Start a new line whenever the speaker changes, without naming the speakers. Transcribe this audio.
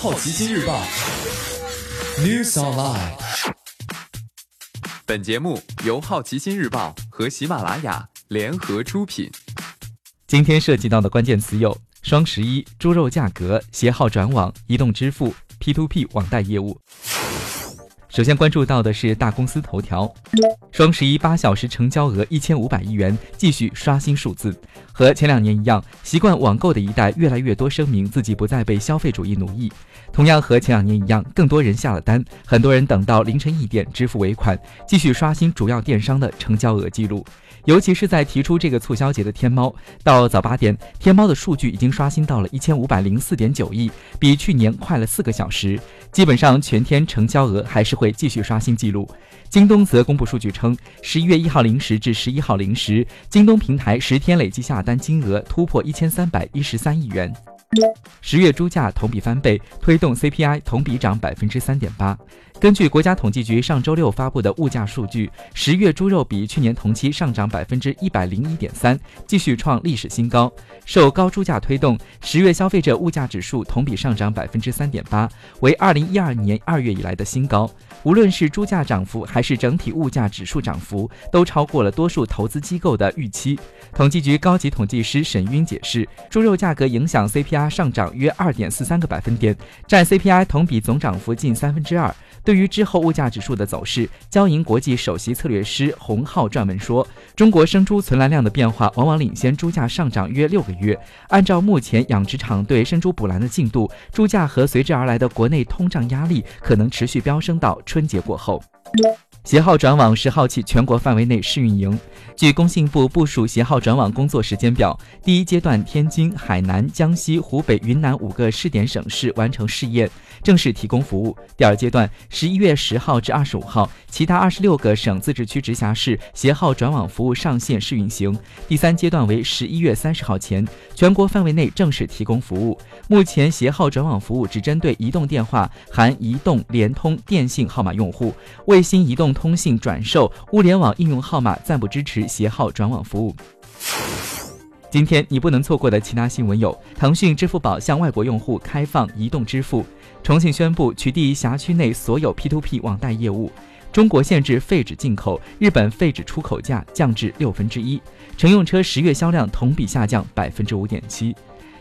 好奇心日报 News Online。
本节目由好奇心日报和喜马拉雅联合出品。
今天涉及到的关键词有：双十一、猪肉价格、携号转网、移动支付、P2P 网贷业务。首先关注到的是大公司头条，双十一八小时成交额一千五百亿元，继续刷新数字。和前两年一样，习惯网购的一代越来越多声明自己不再被消费主义奴役。同样和前两年一样，更多人下了单，很多人等到凌晨一点支付尾款，继续刷新主要电商的成交额记录。尤其是在提出这个促销节的天猫，到早八点，天猫的数据已经刷新到了一千五百零四点九亿，比去年快了四个小时。基本上全天成交额还是会继续刷新记录。京东则公布数据称，十一月一号零时至十一号零时，京东平台十天累计下单金额突破一千三百一十三亿元。十月猪价同比翻倍，推动 CPI 同比涨百分之三点八。根据国家统计局上周六发布的物价数据，十月猪肉比去年同期上涨百分之一百零一点三，继续创历史新高。受高猪价推动，十月消费者物价指数同比上涨百分之三点八，为二零一二年二月以来的新高。无论是猪价涨幅还是整体物价指数涨幅，都超过了多数投资机构的预期。统计局高级统计师沈晕解释，猪肉价格影响 CPI 上涨约二点四三个百分点，占 CPI 同比总涨幅近三分之二。对于之后物价指数的走势，交银国际首席策略师洪浩撰文说，中国生猪存栏量的变化往往领先猪价上涨约六个月。按照目前养殖场对生猪补栏的进度，猪价和随之而来的国内通胀压力可能持续飙升到春节过后。携号转网十号起全国范围内试运营。据工信部部署携号转网工作时间表，第一阶段天津、海南、江西、湖北、云南五个试点省市完成试验，正式提供服务。第二阶段十一月十号至二十五号，其他二十六个省、自治区、直辖市携号转网服务上线试运行。第三阶段为十一月三十号前，全国范围内正式提供服务。目前携号转网服务只针对移动电话（含移动、联通、电信号码）用户，卫星移动。通信转售、物联网应用号码暂不支持携号转网服务。今天你不能错过的其他新闻有：腾讯支付宝向外国用户开放移动支付；重庆宣布取缔辖区内所有 P2P 网贷业务；中国限制废纸进口；日本废纸出口价降至六分之一；乘用车十月销量同比下降百分之五点七。